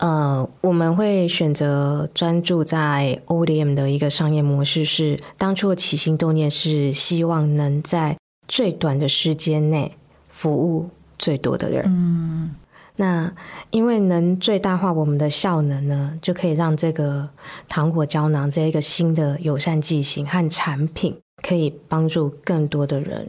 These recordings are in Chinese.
呃，我们会选择专注在 ODM 的一个商业模式，是当初的起心动念是希望能在最短的时间内服务最多的人。嗯，那因为能最大化我们的效能呢，就可以让这个糖果胶囊这一个新的友善剂型和产品，可以帮助更多的人。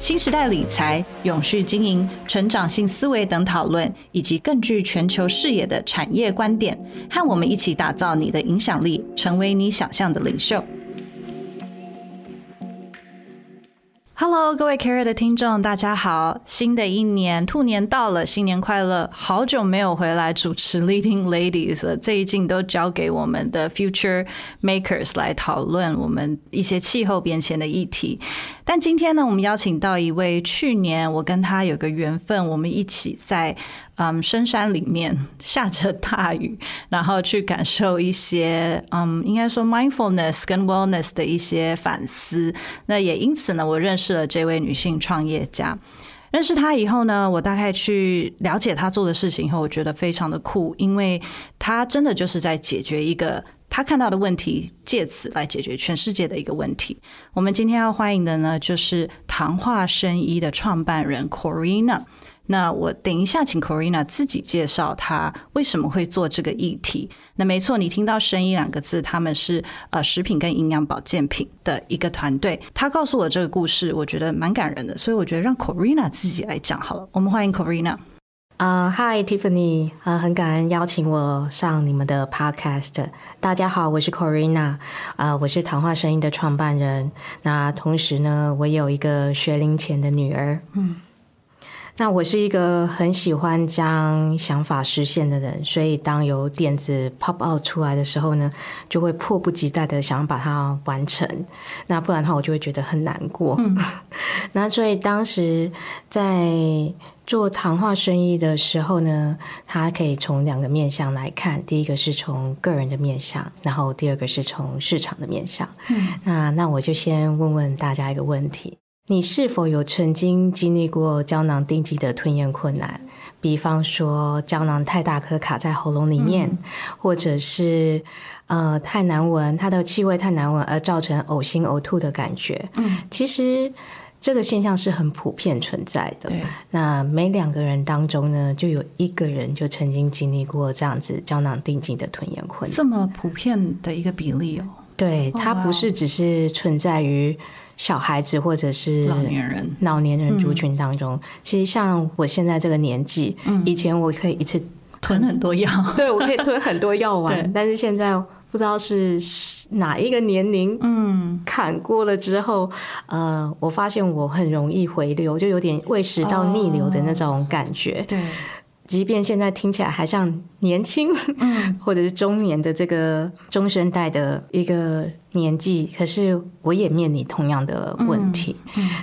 新时代理财、永续经营、成长性思维等讨论，以及更具全球视野的产业观点，和我们一起打造你的影响力，成为你想象的领袖。Hello，各位 Carry 的听众，大家好！新的一年，兔年到了，新年快乐！好久没有回来主持 Leading Ladies 了，这一季都交给我们的 Future Makers 来讨论我们一些气候变迁的议题。但今天呢，我们邀请到一位去年我跟他有个缘分，我们一起在。嗯，深山里面下着大雨，然后去感受一些嗯，应该说 mindfulness 跟 wellness 的一些反思。那也因此呢，我认识了这位女性创业家。认识她以后呢，我大概去了解她做的事情以后，我觉得非常的酷，因为她真的就是在解决一个她看到的问题，借此来解决全世界的一个问题。我们今天要欢迎的呢，就是糖化生医的创办人 Corina。那我等一下请 Corina 自己介绍她为什么会做这个议题。那没错，你听到“生意”两个字，他们是呃食品跟营养保健品的一个团队。他告诉我这个故事，我觉得蛮感人的，所以我觉得让 Corina 自己来讲好了。我们欢迎 Corina。啊，Hi Tiffany，啊，很感恩邀请我上你们的 Podcast。大家好，我是 Corina，啊，我是谈话声音的创办人。那同时呢，我有一个学龄前的女儿。嗯。那我是一个很喜欢将想法实现的人，所以当有点子 pop out 出来的时候呢，就会迫不及待的想要把它完成。那不然的话，我就会觉得很难过。那所以当时在做谈话生意的时候呢，它可以从两个面向来看：第一个是从个人的面向，然后第二个是从市场的面向。那那我就先问问大家一个问题。你是否有曾经经历过胶囊定剂的吞咽困难？比方说胶囊太大颗卡在喉咙里面，或者是呃太难闻，它的气味太难闻而造成呕心呕吐的感觉。嗯，其实这个现象是很普遍存在的。那每两个人当中呢，就有一个人就曾经经历过这样子胶囊定剂的吞咽困难。这么普遍的一个比例哦。对，它不是只是存在于。小孩子或者是老年人、老年人族群当中，其实像我现在这个年纪，以前我可以一次吞很多药，对我可以吞很多药丸，但是现在不知道是哪一个年龄，嗯，砍过了之后，呃，我发现我很容易回流，就有点胃食道逆流的那种感觉，对。即便现在听起来还像年轻，或者是中年的这个中生代的一个年纪，可是我也面临同样的问题。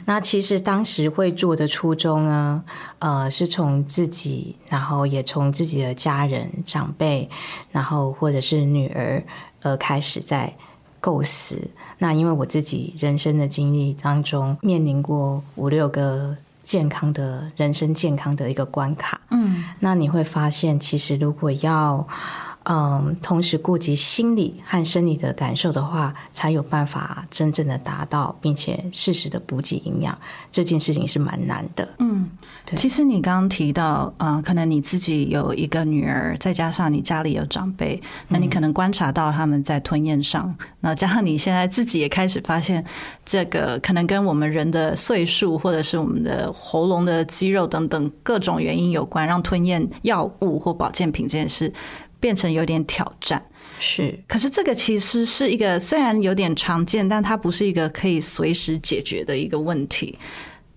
那其实当时会做的初衷呢，呃，是从自己，然后也从自己的家人、长辈，然后或者是女儿，呃，开始在构思。那因为我自己人生的经历当中，面临过五六个。健康的人生，健康的一个关卡。嗯，那你会发现，其实如果要嗯，同时顾及心理和生理的感受的话，才有办法真正的达到，并且适时的补给营养。这件事情是蛮难的。其实你刚刚提到，呃，可能你自己有一个女儿，再加上你家里有长辈，那你可能观察到他们在吞咽上，那加上你现在自己也开始发现，这个可能跟我们人的岁数或者是我们的喉咙的肌肉等等各种原因有关，让吞咽药物或保健品这件事变成有点挑战。是，可是这个其实是一个虽然有点常见，但它不是一个可以随时解决的一个问题。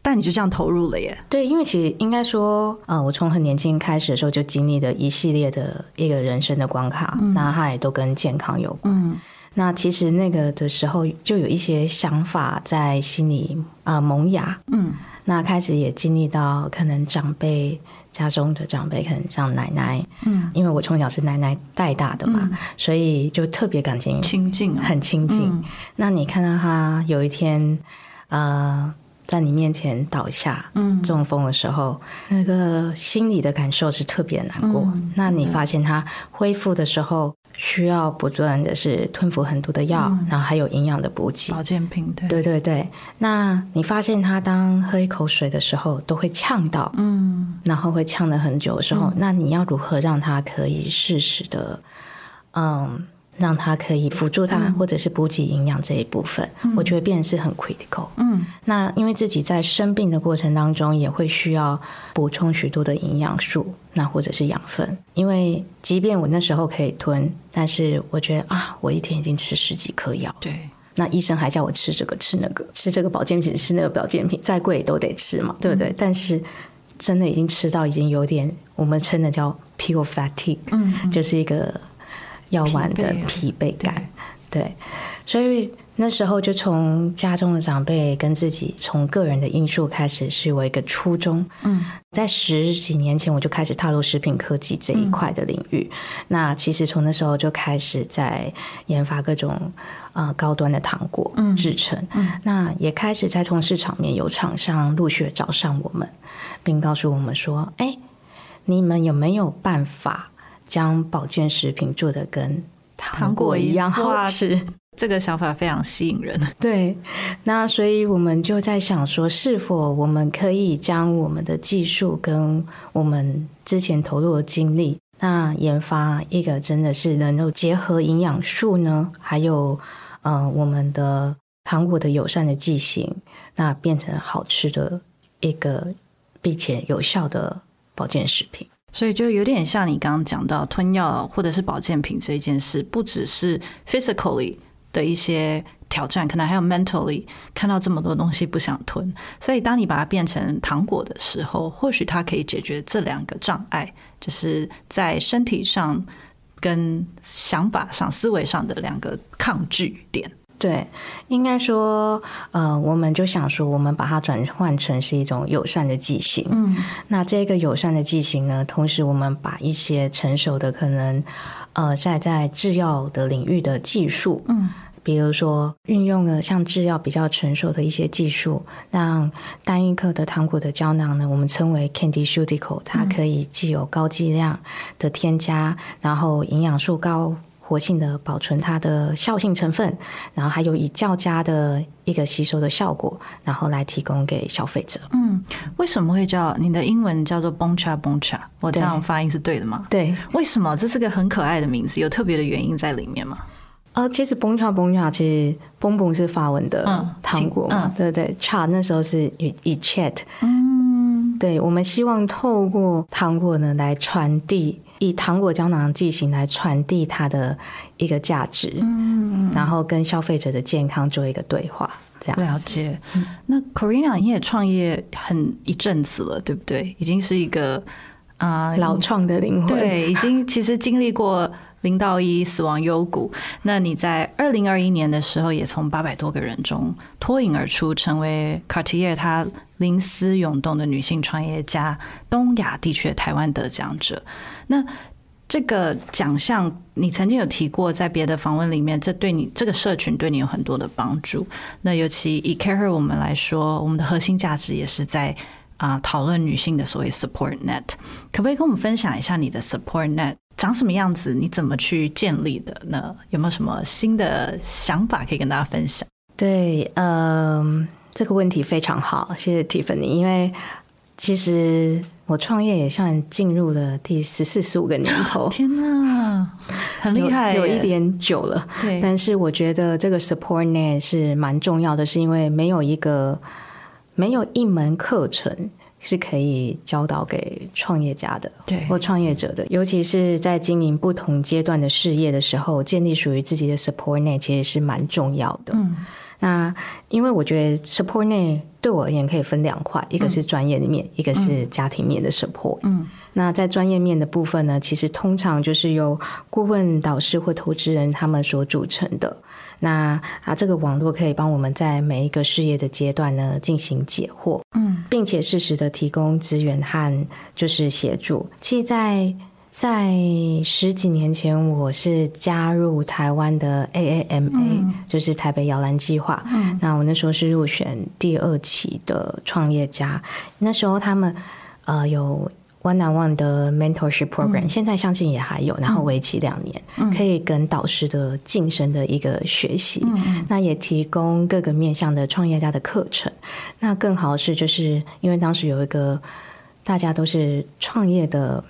但你就这样投入了耶？对，因为其实应该说，呃，我从很年轻开始的时候就经历了一系列的一个人生的关卡，那它也都跟健康有关。嗯那其实那个的时候，就有一些想法在心里呃萌芽。嗯那开始也经历到可能长辈家中的长辈，可能像奶奶，嗯，因为我从小是奶奶带大的嘛，所以就特别感情亲近啊，很亲近。嗯那你看到他有一天，呃，在你面前倒下，嗯。中风的时候，那个心里的感受是特别难过。嗯。那你发现他恢复的时候，需要不断的是吞服很多的药，然后还有营养的补给。保健品对，对对对，那你发现他当喝一口水的时候都会呛到，嗯。然后会呛了很久的时候，那你要如何让他可以适时的，嗯，让他可以辅助他，或者是补给营养这一部分，我觉得变成是很 critical。嗯。那因为自己在生病的过程当中，也会需要补充许多的营养素，那或者是养分。因为即便我那时候可以吞，但是我觉得啊，我一天已经吃十几颗药，对，那医生还叫我吃这个吃那个，吃这个保健品吃那个保健品，再贵都得吃嘛，对不对？但是真的已经吃到已经有点我们称的叫 pure fatigue，嗯。就是一个药丸的疲惫感。对，所以那时候就从家中的长辈跟自己从个人的因素开始，是我一个初衷。嗯，在十几年前我就开始踏入食品科技这一块的领域。那其实从那时候就开始在研发各种呃高端的糖果制成。那也开始在从市场面有厂商陆续找上我们，并告诉我们说：“哎，你们有没有办法将保健食品做的跟糖果一样好吃？”这个想法非常吸引人。对，那所以我们就在想说，是否我们可以将我们的技术跟我们之前投入的精力，那研发一个真的是能够结合营养素呢，还有呃我们的糖果的友善的剂型，那变成好吃的一个并且有效的保健食品。所以就有点像你刚刚讲到吞药或者是保健品这一件事，不只是 physically 的一些挑战，可能还有 mentally 看到这么多东西不想吞。所以当你把它变成糖果的时候，或许它可以解决这两个障碍，就是在身体上跟想法上、思维上的两个抗拒点。对，应该说，呃，我们就想说，我们把它转换成是一种友善的剂型。嗯那这个友善的剂型呢，同时我们把一些成熟的可能，呃，在在制药的领域的技术，嗯，比如说运用了像制药比较成熟的一些技术，让单一克的糖果的胶囊呢，我们称为 candy s u t i c a l 它可以既有高剂量的添加，然后营养素高。活性的保存它的效性成分，然后还有以较佳的一个吸收的效果，然后来提供给消费者。嗯，为什么会叫你的英文叫做 Boncha Boncha？我这样发音是对的吗？对，为什么？这是个很可爱的名字，有特别的原因在里面吗？呃，其实 Boncha Boncha，其实 Bon Bon 是法文的嗯糖果嘛，嗯对对，cha 那时候是以以 chat，嗯，对我们希望透过糖果呢来传递，以糖果胶囊剂型来传递它的一个价值，嗯，然后跟消费者的健康做一个对话，这样。了解。那 Corina 你也创业很一阵子了，对不对？已经是一个啊、老创的灵魂，对，已经其实经历过零到一死亡幽谷。那你在二零二一年的时候，也从八百多个人中脱颖而出，成为 Cartier 它灵思涌动的女性创业家，东亚地区的台湾得奖者。那这个奖项，你曾经有提过，在别的访问里面，这对你这个社群对你有很多的帮助。那尤其以 Care 我们来说，我们的核心价值也是在啊讨论女性的所谓 support net。可不可以跟我们分享一下你的 support net 长什么样子？你怎么去建立的呢？有没有什么新的想法可以跟大家分享？对，嗯，这个问题非常好，谢谢 Tiffany。因为其实我创业也算进入了第十四、十五个年头，天哪，很厉害，有一点久了。对，但是我觉得这个 support net 是蛮重要的，是因为没有一个没有一门课程是可以教导给创业家的，对，或创业者的，尤其是在经营不同阶段的事业的时候，建立属于自己的 support net 其实是蛮重要的。嗯。那因为我觉得 support 内对我而言可以分两块，一个是专业的面，一个是家庭面的 support。嗯，那在专业面的部分呢，其实通常就是由顾问、导师或投资人他们所组成的。那啊，这个网络可以帮我们在每一个事业的阶段呢进行解惑，嗯，并且适时的提供资源和就是协助。其实，在在十几年前，我是加入台湾的 AAMA，就是台北摇篮计划。那我那时候是入选第二期的创业家。那时候他们呃有 One on One 的 Mentorship Program，现在相信也还有，然后为期两年，可以跟导师的晋升的一个学习。那也提供各个面向的创业家的课程。那更好的是，就是因为当时有一个大家都是创业的。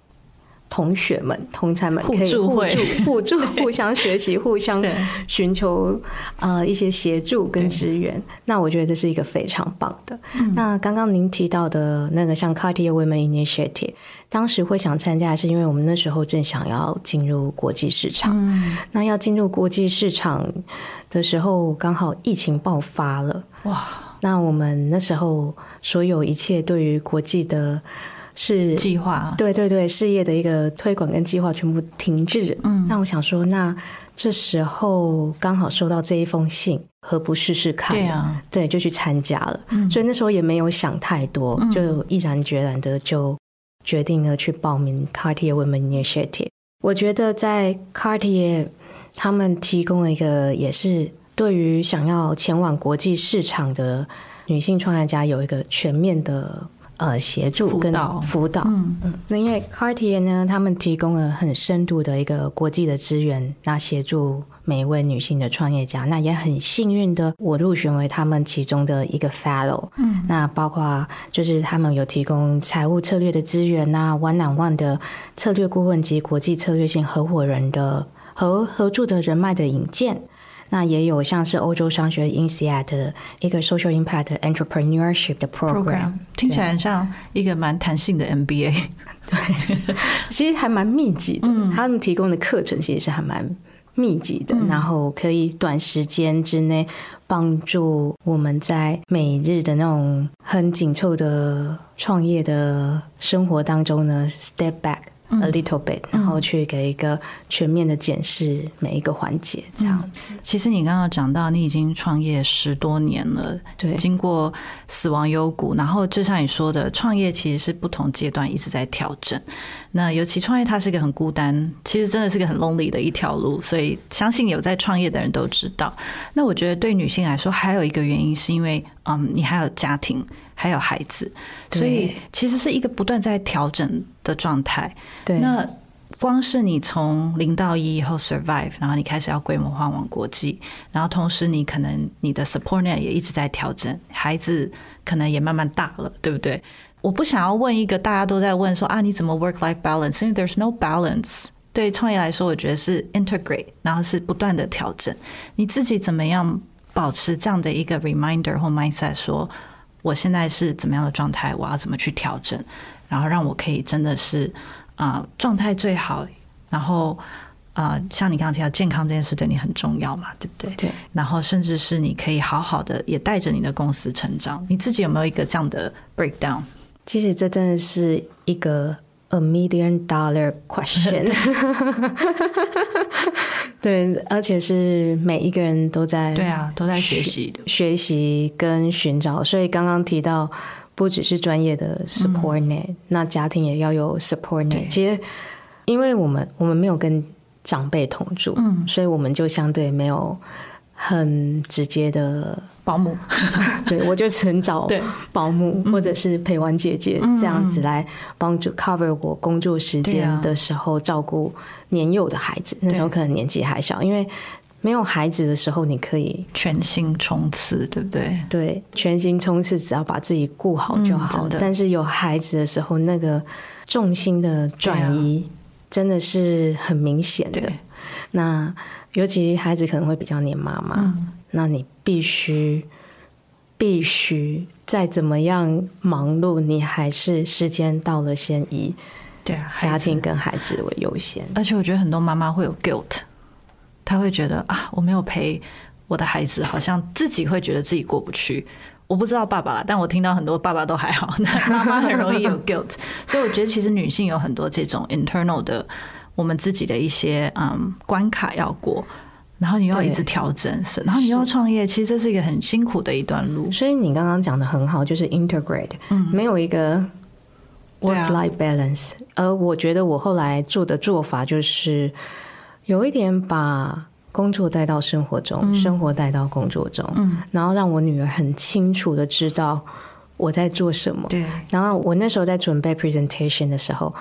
同学们、同才们可以互助、互助、互相学习、互相寻求呃一些协助跟支援。那我觉得这是一个非常棒的。那刚刚您提到的那个像 Cartier Women Initiative，当时会想参加，是因为我们那时候正想要进入国际市场。那要进入国际市场的时候，刚好疫情爆发了。哇！那我们那时候所有一切对于国际的。是计划，对对对，事业的一个推广跟计划全部停滞。嗯，那我想说，那这时候刚好收到这一封信，何不试试看？对啊，对，就去参加了。嗯，所以那时候也没有想太多，就毅然决然的就决定了去报名 Cartier Women Initiative。我觉得在 Cartier 他们提供了一个，也是对于想要前往国际市场的女性创业家有一个全面的。呃，协助跟辅导，嗯。嗯，那因为 Cartier 呢，他们提供了很深度的一个国际的资源，那协助每一位女性的创业家，那也很幸运的，我入选为他们其中的一个 Fellow，嗯，那包括就是他们有提供财务策略的资源呐，One on One 的策略顾问及国际策略性合伙人的合合作的人脉的引荐。那也有像是欧洲商学 INSEAD 的一个 Social Impact Entrepreneurship 的 program，听起来像一个蛮弹性的 MBA。对，其实还蛮密集的。他们提供的课程其实是还蛮密集的，然后可以短时间之内帮助我们在每日的那种很紧凑的创业的生活当中呢，step back。A little bit，然后去给一个全面的检视每一个环节，这样子。其实你刚刚讲到，你已经创业十多年了，对，经过死亡幽谷，然后就像你说的，创业其实是不同阶段一直在调整。那尤其创业，它是一个很孤单，其实真的是个很 lonely 的一条路。所以相信有在创业的人都知道。那我觉得对女性来说，还有一个原因是因为，嗯，你还有家庭。还有孩子，所以其实是一个不断在调整的状态。对，那光是你从零到一以后 survive，然后你开始要规模化往国际，然后同时你可能你的 support net 也一直在调整，孩子可能也慢慢大了，对不对？我不想要问一个大家都在问说啊，你怎么 work life balance？因为 there's no balance。对创业来说，我觉得是 integrate，然后是不断的调整。你自己怎么样保持这样的一个 reminder 或 mindset 说？我现在是怎么样的状态？我要怎么去调整？然后让我可以真的是啊状态最好。然后啊，像你刚刚提到健康这件事对你很重要嘛，对不对？对。然后甚至是你可以好好的也带着你的公司成长。你自己有没有一个这样的 breakdown？其实这真的是一个 a million dollar question。对，而且是每一个人都在对啊，都在学习的学习跟寻找。所以刚刚提到，不只是专业的 support net，那家庭也要有 support net。其实，因为我们我们没有跟长辈同住，嗯，所以我们就相对没有很直接的保姆，对我就只能找保姆或者是陪玩姐姐这样子来帮助 cover 我工作时间的时候照顾年幼的孩子，那时候可能年纪还小，因为没有孩子的时候，你可以全心冲刺，对不对？对全心冲刺，只要把自己顾好就好。嗯但是有孩子的时候，那个重心的转移真的是很明显的。对。那尤其孩子可能会比较黏妈妈，嗯那你必须必须再怎么样忙碌，你还是时间到了先以对啊，家庭跟孩子为优先。而且我觉得很多妈妈会有 guilt，她会觉得啊，我没有陪我的孩子，好像自己会觉得自己过不去。我不知道爸爸啦，但我听到很多爸爸都还好，那妈妈很容易有 guilt，所以我觉得其实女性有很多这种 internal 的我们自己的一些嗯关卡要过，然后你又要一直调整，是，然后你又要创业，其实这是一个很辛苦的一段路。所以你刚刚讲的很好，就是 integrate，嗯、没有一个嗯对啊 work-life balance。而我觉得我后来做的做法就是有一点把工作带到生活中，生活带到工作中，嗯然后让我女儿很清楚的知道我在做什么。对，然后我那时候在准备 presentation 的时候，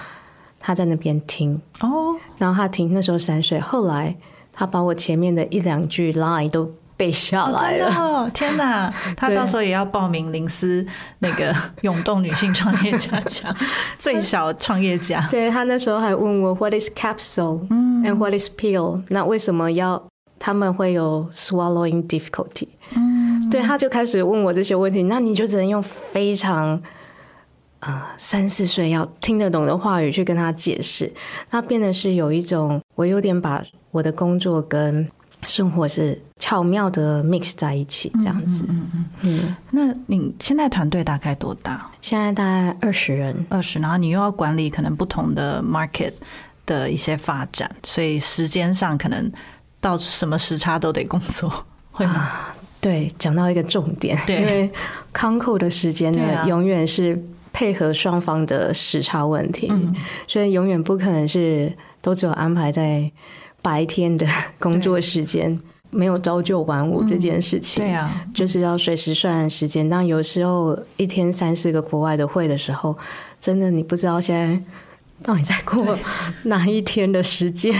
她在那边听，哦，然后他听，那时候三岁，后来他把我前面的一两句 line 都背下哦来了。真的哦，天哪！他到时候也要报名林思那个涌动女性创业家奖，最小创业家。对他那时候还问我 What is capsule and what is pill？那为什么要他们会有 swallowing difficulty？嗯，对，他就开始问我这些问题，那你就只能用非常呃三四岁要听得懂的话语去跟他解释，那变得是有一种我有点把我的工作跟生活是巧妙的 mix 在一起，这样子。嗯嗯，那你现在团队大概多大？现在大概二十人，二十，然后你又要管理可能不同的 market 的一些发展，所以时间上可能到什么时差都得工作，会吗？对，讲到一个重点，对因为康扣的时间呢，啊永远是配合双方的时差问题，嗯所以永远不可能是都只有安排在白天的 工作时间，没有朝九晚五这件事情。对啊，就是要随时算时间。当有时候一天三四个国外的会的时候，真的你不知道现在到底在过 哪一天的时间。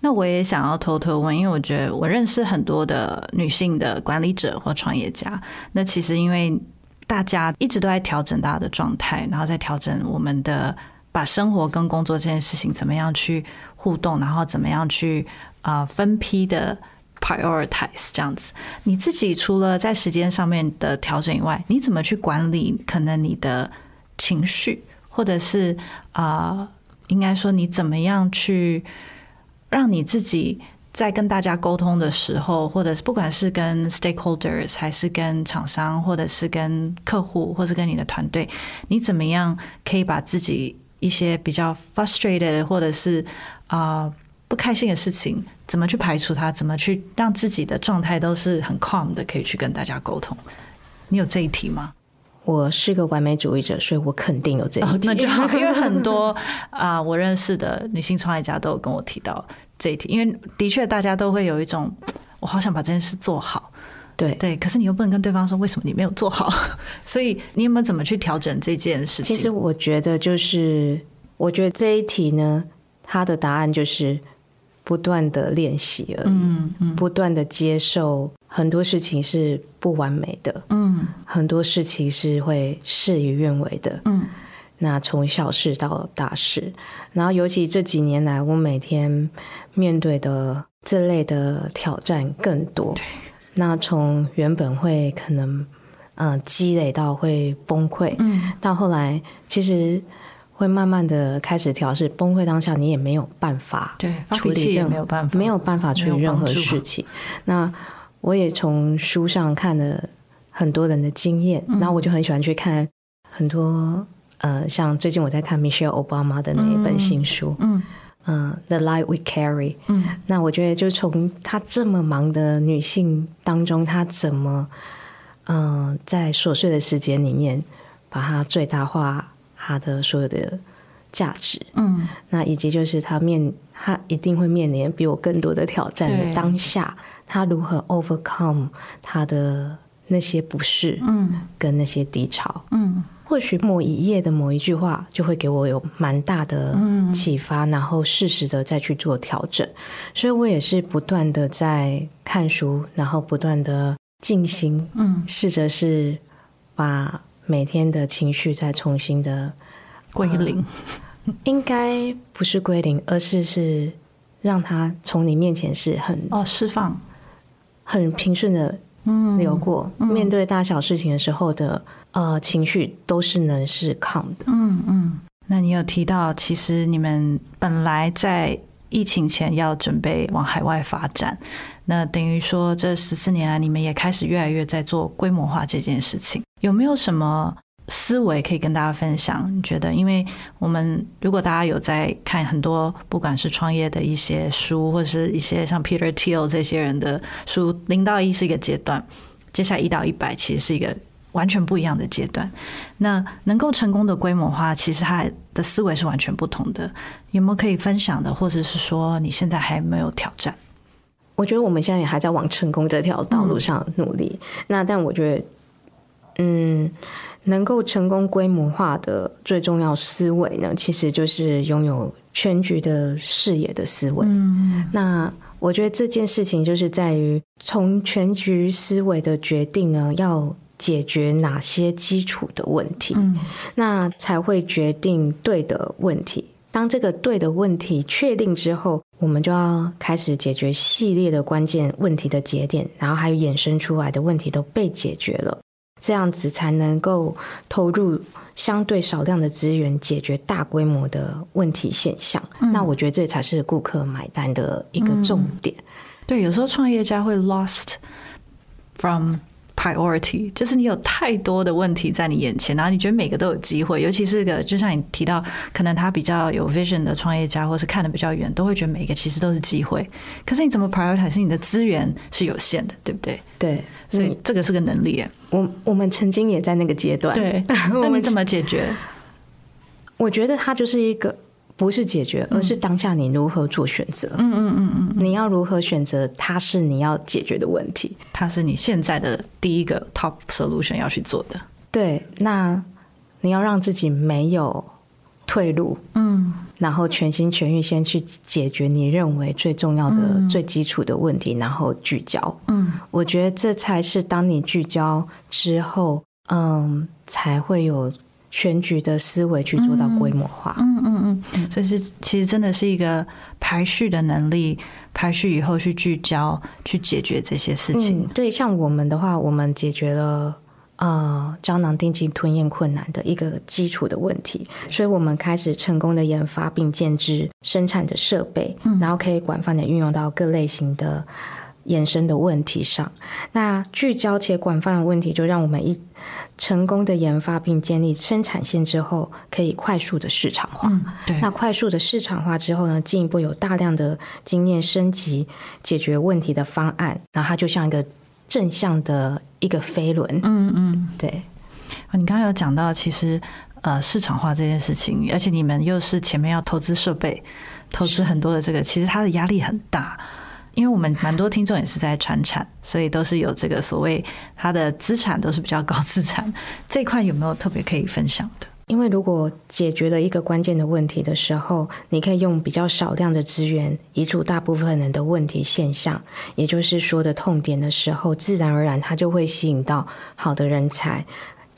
那我也想要偷偷问，因为我觉得我认识很多的女性的管理者或创业家。那其实因为大家一直都在调整大家的状态，然后在调整我们的把生活跟工作这件事情怎么样去互动，然后怎么样去呃分批的 prioritize 这样子。你自己除了在时间上面的调整以外，你怎么去管理可能你的情绪，或者是啊、应该说你怎么样去让你自己在跟大家沟通的时候，或者是不管是跟 stakeholders，还是跟厂商，或者是跟客户，或是跟你的团队，你怎么样可以把自己一些比较 frustrated 或者是啊、呃不开心的事情，怎么去排除它？怎么去让自己的状态都是很 calm 的，可以去跟大家沟通？你有这一题吗？我是个完美主义者，所以我肯定有这一题。哦那就好，因为很多 啊、我认识的女性创业家都有跟我提到这一题，因为的确大家都会有一种，我好想把这件事做好，对。对，可是你又不能跟对方说为什么你没有做好，所以你有没有怎么去调整这件事情？其实我觉得就是，我觉得这一题呢，它的答案就是不断的练习而已，嗯嗯。不断的接受很多事情是不完美的，嗯。很多事情是会事与愿违的。嗯那从小事到大事，然后尤其这几年来，我每天面对的这类的挑战更多。那从原本会可能呃积累到会崩溃，嗯到后来其实会慢慢的开始调试。崩溃当下，你也没有办法对，处理任何没有办法，没有办法处理任何事情。那我也从书上看了很多人的经验，然后我就很喜欢去看很多呃，像最近我在看 Michelle Obama 的那一本新书，嗯嗯、t h e Light We Carry。嗯。那我觉得，就从她这么忙的女性当中，她怎么，嗯、在琐碎的时间里面，把她最大化她的所有的价值。嗯。那以及就是她面，她一定会面临比我更多的挑战的当下，她如何 overcome 她的那些不适，嗯，跟那些低潮，嗯，或许某一页的某一句话就会给我有蛮大的启发，然后适时的再去做调整。所以我也是不断的在看书，然后不断的静心，嗯，试着是把每天的情绪再重新的归零，应该不是归零，而是是让它从你面前是很哦释放。很平顺的流过，面对大小事情的时候的呃情绪都是能是抗的。嗯嗯，那你有提到，其实你们本来在疫情前要准备往海外发展，那等于说这十四年来，你们也开始越来越在做规模化这件事情，有没有什么？思维可以跟大家分享，你觉得？因为我们如果大家有在看很多，不管是创业的一些书，或者是一些像 Peter Thiel 这些人的书，零到一是一个阶段，接下来一到一百其实是一个完全不一样的阶段。那能够成功的规模化，其实他的思维是完全不同的。有没有可以分享的，或者是说你现在还没有挑战？我觉得我们现在也还在往成功这条道路上努力。那但我觉得，嗯。能够成功规模化的最重要思维呢，其实就是拥有全局的视野的思维。嗯，那我觉得这件事情就是在于从全局思维的决定呢，要解决哪些基础的问题，嗯，那才会决定对的问题。当这个对的问题确定之后，我们就要开始解决系列的关键问题的节点，然后还有衍生出来的问题都被解决了。这样子才能够投入相对少量的资源，解决大规模的问题现象。那我觉得这才是顾客买单的一个重点。对，有时候创业家会 lost from。Priority 就是你有太多的问题在你眼前，然后你觉得每个都有机会，尤其是个就像你提到，可能他比较有 vision 的创业家，或是看的比较远，都会觉得每个其实都是机会。可是你怎么 prioritize？你的资源是有限的，对不对？对，所以这个是个能力。我我们曾经也在那个阶段，对，那你怎么解决？我觉得它就是一个。不是解决，而是当下你如何做选择。嗯嗯嗯嗯，你要如何选择？它是你要解决的问题，它是你现在的第一个 top solution 要去做的。对，那你要让自己没有退路，嗯，然后全心全意先去解决你认为最重要的、最基础的问题，然后聚焦。嗯，我觉得这才是当你聚焦之后，嗯，才会有。全局的思维去做到规模化，嗯嗯嗯，所以是其实真的是一个排序的能力，排序以后去聚焦，去解决这些事情。对，像我们的话，我们解决了呃胶囊定期吞咽困难的一个基础的问题，所以我们开始成功的研发并建制生产的设备，然后可以广泛的运用到各类型的衍生的问题上。那聚焦且广泛的问题，就让我们一。成功的研发并建立生产线之后，可以快速的市场化。嗯，对。那快速的市场化之后呢，进一步有大量的经验升级解决问题的方案，然后它就像一个正向的一个飞轮。嗯嗯，对。你刚刚有讲到，其实呃市场化这件事情，而且你们又是前面要投资设备，投资很多的这个，其实它的压力很大。因为我们蛮多听众也是在传产，所以都是有这个所谓他的资产都是比较高资产这一块有没有特别可以分享的？因为如果解决了一个关键的问题的时候，你可以用比较少量的资源移除大部分人的问题现象，也就是说的痛点的时候，自然而然它就会吸引到好的人才。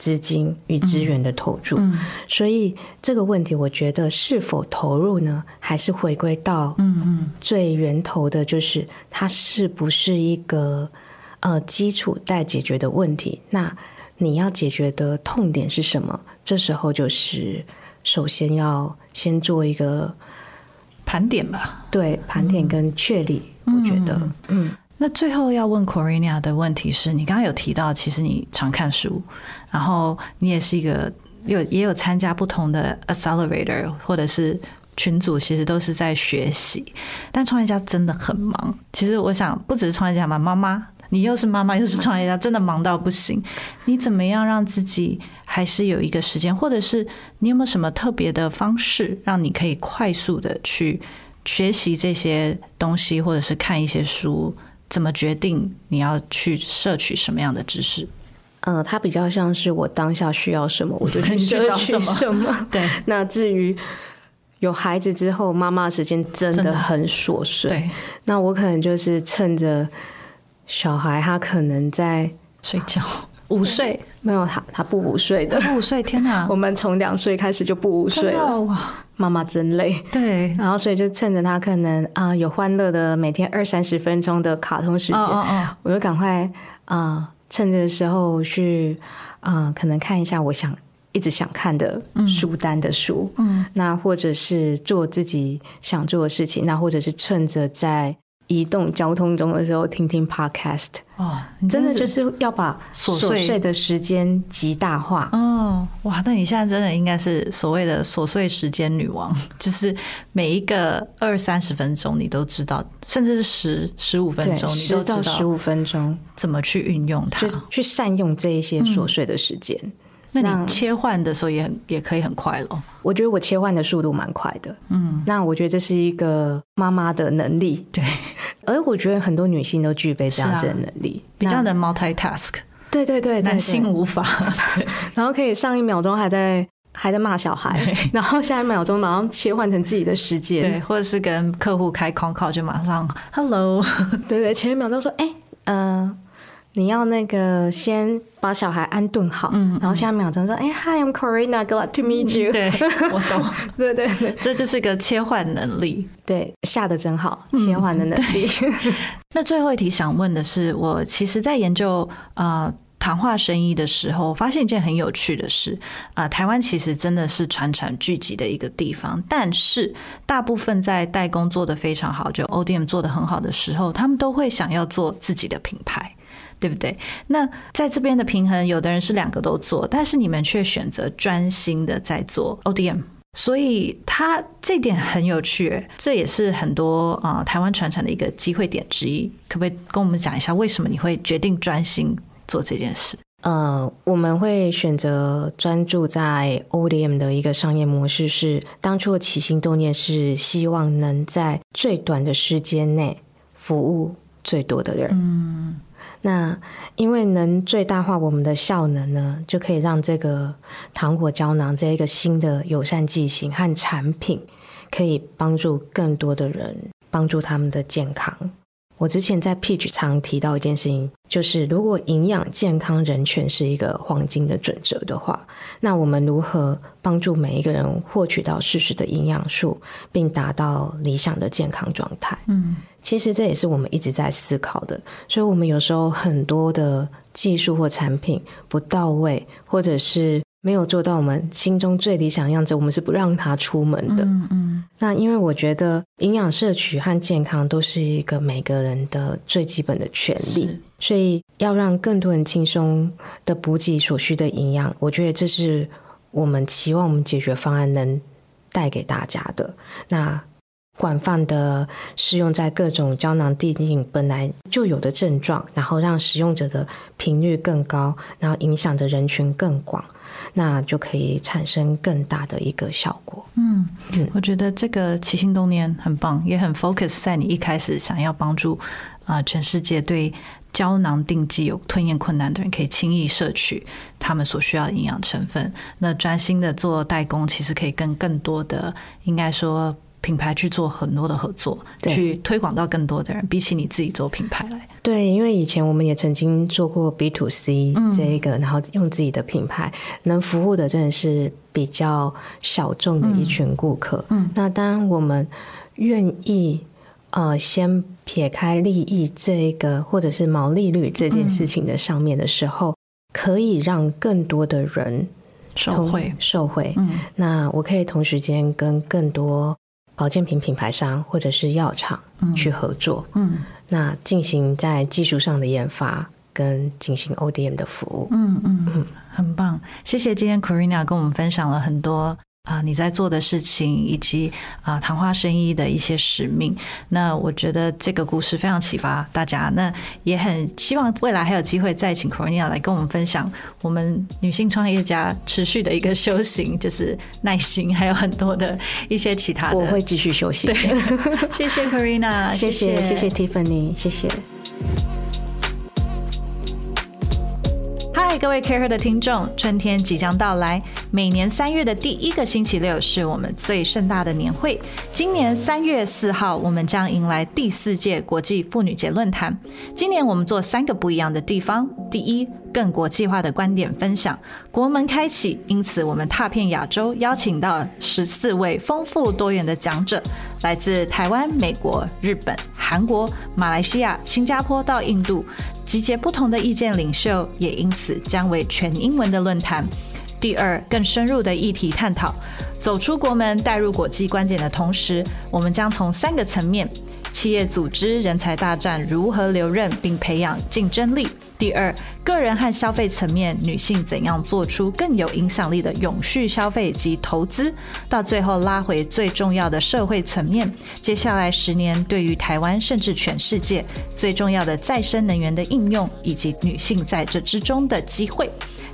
资金与资源的投入，所以这个问题，我觉得是否投入呢？还是回归到嗯嗯最源头的，就是它是不是一个呃基础待解决的问题？那你要解决的痛点是什么？这时候就是首先要先做一个盘点吧。对，盘点跟确立，我觉得嗯。那最后要问 Corina 的问题是你刚刚有提到，其实你常看书，然后你也是一个有也有参加不同的 accelerator 或者是群组，其实都是在学习。但创业家真的很忙。其实我想，不只是创业家嘛，妈妈，你又是妈妈又是创业家，真的忙到不行。你怎么样让自己还是有一个时间，或者是你有没有什么特别的方式，让你可以快速的去学习这些东西，或者是看一些书？怎么决定你要去摄取什么样的知识？呃，它比较像是我当下需要什么，我就去找什么什么。对 那至于有孩子之后，妈妈的时间真真的的很琐碎。对，那我可能就是趁着小孩他可能在睡觉，午睡，没有他他不午睡的，不午睡，天哪我，们从两岁开始就不午睡了，哇，妈妈真累。对，然后所以就趁着他可能啊、有欢乐的每天二三十分钟的卡通时间，我就赶快啊、趁这个时候去啊、可能看一下我想一直想看的书单的书，嗯，那或者是做自己想做的事情，那或者是趁着在移动交通中的时候听听 podcast，哦，你真的就是是要把琐碎的时间极大化。哦，哇！那你现在真的应该是所谓的琐碎时间女王，就是每一个二三十分钟你都知道，甚至是十十五分，钟你都知道十五分钟，怎么去运用它就。是去善用这一些琐碎的时间。那那你切换的时候也很也可以很快咯。我觉得我切换的速度蛮快的，嗯，那我觉得这是一个妈妈的能力，对，而我觉得很多女性都具备这样子的能力，那 比较能 multitask，对对对，对男性对无法。然后可以上一秒钟还在还在骂小孩，然后下一秒钟马上切换成自己的世界对，或者是跟客户开 call 就马上 hello，对对，前一秒钟说，哎，呃。你要那个先把小孩安顿好，嗯然后下一秒钟说：“哎，Hi，I'm Corina，glad to meet you。对我懂，对对对这就是个切换能力。对，下的真好，切换的能力。那最后一题想问的是，我其实，在研究呃谈话生意的时候，发现一件很有趣的事啊、呃台湾其实真的是传产聚集的一个地方，但是大部分在代工做的非常好，就 ODM 做的很好的时候，他们都会想要做自己的品牌。对不对？那在这边的平衡，有的人是两个都做，但是你们却选择专心的在做 ODM，所以它这点很有趣，这也是很多啊、呃台湾传产的一个机会点之一。可不可以跟我们讲一下，为什么你会决定专心做这件事？呃，我们会选择专注在 ODM 的一个商业模式是，当初的起心动念是希望能在最短的时间内服务最多的人。嗯，那因为能最大化我们的效能呢，就可以让这个糖果胶囊这一个新的友善剂型和产品，可以帮助更多的人，帮助他们的健康。我之前在 Peach 常提到一件事情，就是如果营养健康人权是一个黄金的准则的话，那我们如何帮助每一个人获取到适时的营养素，并达到理想的健康状态？嗯，其实这也是我们一直在思考的，所以我们有时候很多的技术或产品不到位，或者是没有做到我们心中最理想样子，我们是不让他出门的。嗯嗯那因为我觉得营养摄取和健康都是一个每个人的最基本的权利，所以要让更多人轻松的补给所需的营养，我觉得这是我们期望我们解决方案能带给大家的。那广泛的适用在各种胶囊递进本来就有的症状，然后让使用者的频率更高，然后影响的人群更广，那就可以产生更大的一个效果。嗯嗯，我觉得这个起心动念很棒，也很 focus 在你一开始想要帮助啊、呃全世界对胶囊定剂有吞咽困难的人，可以轻易摄取他们所需要的营养成分。那专心的做代工，其实可以跟更多的应该说。品牌去做很多的合作，对。去推广到更多的人，比起你自己做品牌来，对，因为以前我们也曾经做过 B to C 嗯。这一个，然后用自己的品牌能服务的真的是比较小众的一群顾客。嗯。那当我们愿意呃先撇开利益这一个或者是毛利率这件事情的上面的时候，可以让更多的人同受惠。受惠。嗯。那我可以同时间跟更多保健品品牌商或者是药厂去合作。嗯那进行在技术上的研发跟进行 ODM 的服务。嗯嗯，很棒，谢谢今天 Corina 跟我们分享了很多。啊、你在做的事情，以及啊、谈话生意的一些使命，那我觉得这个故事非常启发大家。那也很希望未来还有机会再请 Corina 来跟我们分享我们女性创业家持续的一个修行，就是耐心，还有很多的一些其他的。我会继续休息的。谢谢 Corina，谢谢谢谢 Tiffany，谢谢。各位 Care 的听众，春天即将到来。每年三月的第一个星期六是我们最盛大的年会。今年三月四号，我们将迎来第四届国际妇女节论坛。今年我们做三个不一样的地方：第一，更国际化的观点分享，国门开启，因此我们踏遍亚洲，邀请到十四位丰富多元的讲者，来自台湾、美国、日本、韩国、马来西亚、新加坡到印度。集结不同的意见领袖，也因此将为全英文的论坛。第二，更深入的议题探讨，走出国门，带入国际观点的同时，我们将从三个层面：企业组织、人才大战如何留任并培养竞争力；第二，个人和消费层面，女性怎样做出更有影响力的永续消费及投资；到最后拉回最重要的社会层面，接下来十年对于台湾甚至全世界最重要的再生能源的应用，以及女性在这之中的机会。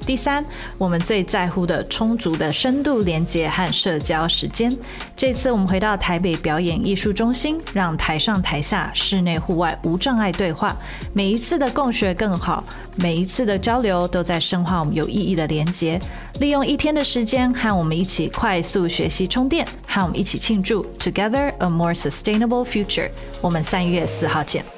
第三，我们最在乎的充足的深度连接和社交时间。这次我们回到台北表演艺术中心，让台上台下、室内户外无障碍对话。每一次的共学更好，每一次的交流都在深化我们有意义的连接。利用一天的时间，和我们一起快速学习充电，和我们一起庆祝 Together a more sustainable future。我们三月四号见。